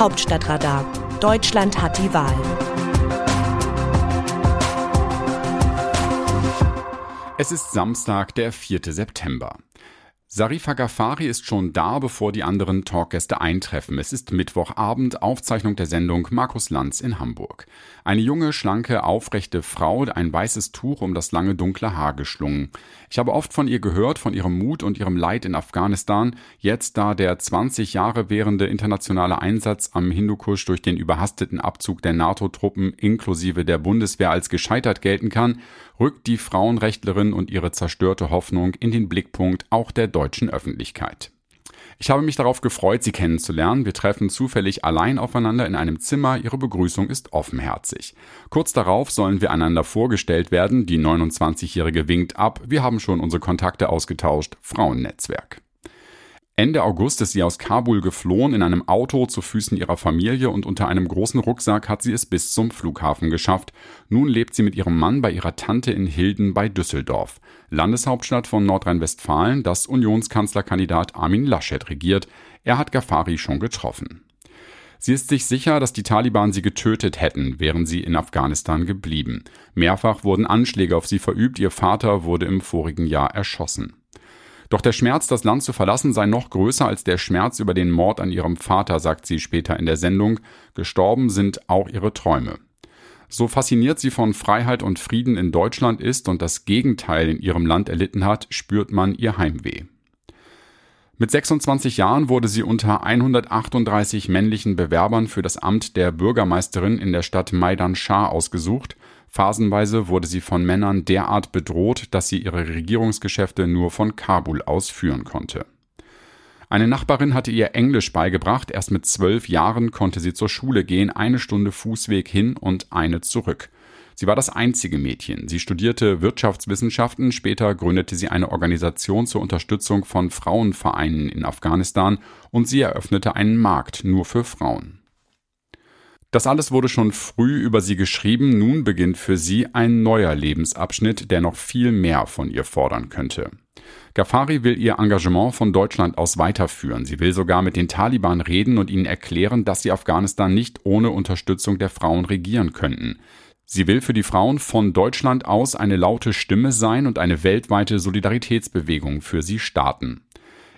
Hauptstadtradar. Deutschland hat die Wahl. Es ist Samstag, der 4. September. Sarifa Ghaffari ist schon da, bevor die anderen Talkgäste eintreffen. Es ist Mittwochabend, Aufzeichnung der Sendung Markus Lanz in Hamburg. Eine junge, schlanke, aufrechte Frau, ein weißes Tuch um das lange dunkle Haar geschlungen. Ich habe oft von ihr gehört, von ihrem Mut und ihrem Leid in Afghanistan. Jetzt, da der 20 Jahre währende internationale Einsatz am Hindukusch durch den überhasteten Abzug der NATO-Truppen inklusive der Bundeswehr als gescheitert gelten kann, rückt die Frauenrechtlerin und ihre zerstörte Hoffnung in den Blickpunkt auch der deutschen Öffentlichkeit. Ich habe mich darauf gefreut, Sie kennenzulernen. Wir treffen zufällig allein aufeinander in einem Zimmer. Ihre Begrüßung ist offenherzig. Kurz darauf sollen wir einander vorgestellt werden. Die 29-Jährige winkt ab. Wir haben schon unsere Kontakte ausgetauscht. Frauennetzwerk. Ende August ist sie aus Kabul geflohen in einem Auto zu Füßen ihrer Familie und unter einem großen Rucksack hat sie es bis zum Flughafen geschafft. Nun lebt sie mit ihrem Mann bei ihrer Tante in Hilden bei Düsseldorf, Landeshauptstadt von Nordrhein-Westfalen, das Unionskanzlerkandidat Armin Laschet regiert. Er hat Ghaffari schon getroffen. Sie ist sich sicher, dass die Taliban sie getötet hätten, wären sie in Afghanistan geblieben. Mehrfach wurden Anschläge auf sie verübt, ihr Vater wurde im vorigen Jahr erschossen. Doch der Schmerz, das Land zu verlassen, sei noch größer als der Schmerz über den Mord an ihrem Vater, sagt sie später in der Sendung. Gestorben sind auch ihre Träume. So fasziniert sie von Freiheit und Frieden in Deutschland ist und das Gegenteil in ihrem Land erlitten hat, spürt man ihr Heimweh. Mit 26 Jahren wurde sie unter 138 männlichen Bewerbern für das Amt der Bürgermeisterin in der Stadt Maidan Shah ausgesucht Phasenweise wurde sie von Männern derart bedroht, dass sie ihre Regierungsgeschäfte nur von Kabul aus führen konnte. Eine Nachbarin hatte ihr Englisch beigebracht, erst mit zwölf Jahren konnte sie zur Schule gehen, eine Stunde Fußweg hin und eine zurück. Sie war das einzige Mädchen. Sie studierte Wirtschaftswissenschaften, später gründete sie eine Organisation zur Unterstützung von Frauenvereinen in Afghanistan und sie eröffnete einen Markt nur für Frauen. Das alles wurde schon früh über sie geschrieben, nun beginnt für sie ein neuer Lebensabschnitt, der noch viel mehr von ihr fordern könnte. Ghaffari will ihr Engagement von Deutschland aus weiterführen. Sie will sogar mit den Taliban reden und ihnen erklären, dass sie Afghanistan nicht ohne Unterstützung der Frauen regieren könnten. Sie will für die Frauen von Deutschland aus eine laute Stimme sein und eine weltweite Solidaritätsbewegung für sie starten.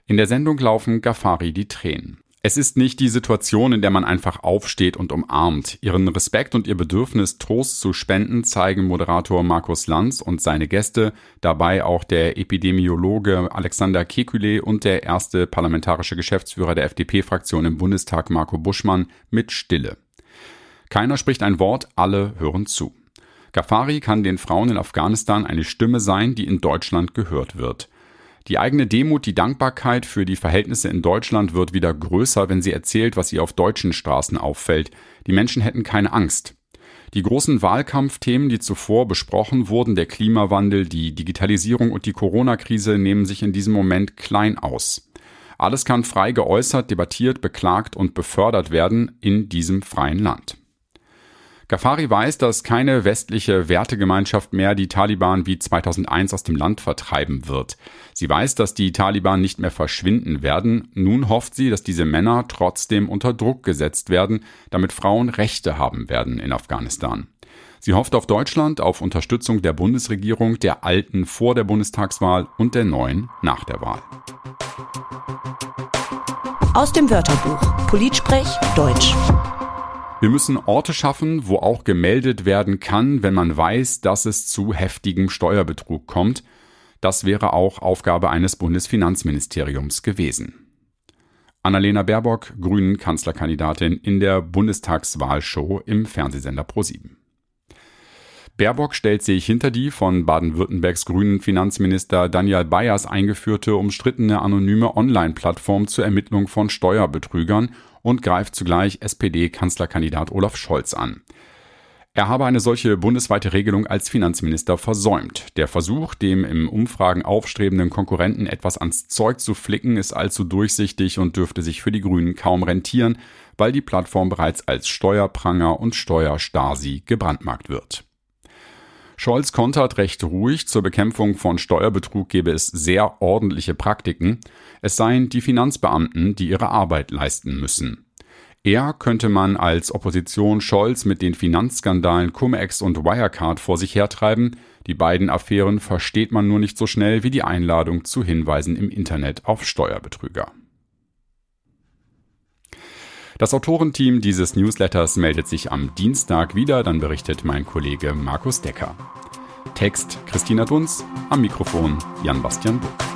In der Sendung laufen Ghaffari die Tränen. Es ist nicht die Situation, in der man einfach aufsteht und umarmt. Ihren Respekt und ihr Bedürfnis, Trost zu spenden, zeigen Moderator Markus Lanz und seine Gäste, dabei auch der Epidemiologe Alexander Kekulé und der erste parlamentarische Geschäftsführer der FDP-Fraktion im Bundestag Marco Buschmann mit Stille. Keiner spricht ein Wort, alle hören zu. Ghaffari kann den Frauen in Afghanistan eine Stimme sein, die in Deutschland gehört wird. Die eigene Demut, die Dankbarkeit für die Verhältnisse in Deutschland wird wieder größer, wenn sie erzählt, was ihr auf deutschen Straßen auffällt. Die Menschen hätten keine Angst. Die großen Wahlkampfthemen, die zuvor besprochen wurden, der Klimawandel, die Digitalisierung und die Corona-Krise, nehmen sich in diesem Moment klein aus. Alles kann frei geäußert, debattiert, beklagt und befördert werden in diesem freien Land. Ghaffari weiß, dass keine westliche Wertegemeinschaft mehr die Taliban wie 2001 aus dem Land vertreiben wird. Sie weiß, dass die Taliban nicht mehr verschwinden werden. Nun hofft sie, dass diese Männer trotzdem unter Druck gesetzt werden, damit Frauen Rechte haben werden in Afghanistan. Sie hofft auf Deutschland, auf Unterstützung der Bundesregierung, der alten vor der Bundestagswahl und der neuen nach der Wahl. Aus dem Wörterbuch Politsprech Deutsch. Wir müssen Orte schaffen, wo auch gemeldet werden kann, wenn man weiß, dass es zu heftigem Steuerbetrug kommt. Das wäre auch Aufgabe eines Bundesfinanzministeriums gewesen. Annalena Baerbock, Grünen Kanzlerkandidatin in der Bundestagswahlshow im Fernsehsender ProSieben. Baerbock stellt sich hinter die von Baden-Württembergs grünen Finanzminister Daniel Bayers eingeführte umstrittene anonyme Online-Plattform zur Ermittlung von Steuerbetrügern und greift zugleich SPD-Kanzlerkandidat Olaf Scholz an. Er habe eine solche bundesweite Regelung als Finanzminister versäumt. Der Versuch, dem im Umfragen aufstrebenden Konkurrenten etwas ans Zeug zu flicken, ist allzu durchsichtig und dürfte sich für die Grünen kaum rentieren, weil die Plattform bereits als Steuerpranger und Steuerstasi gebrandmarkt wird. Scholz kontert recht ruhig, zur Bekämpfung von Steuerbetrug gebe es sehr ordentliche Praktiken, es seien die Finanzbeamten, die ihre Arbeit leisten müssen. Er könnte man als Opposition Scholz mit den Finanzskandalen Cum-Ex und Wirecard vor sich hertreiben. Die beiden Affären versteht man nur nicht so schnell wie die Einladung zu Hinweisen im Internet auf Steuerbetrüger. Das Autorenteam dieses Newsletters meldet sich am Dienstag wieder, dann berichtet mein Kollege Markus Decker. Text Christina Dunz, am Mikrofon Jan-Bastian Buck.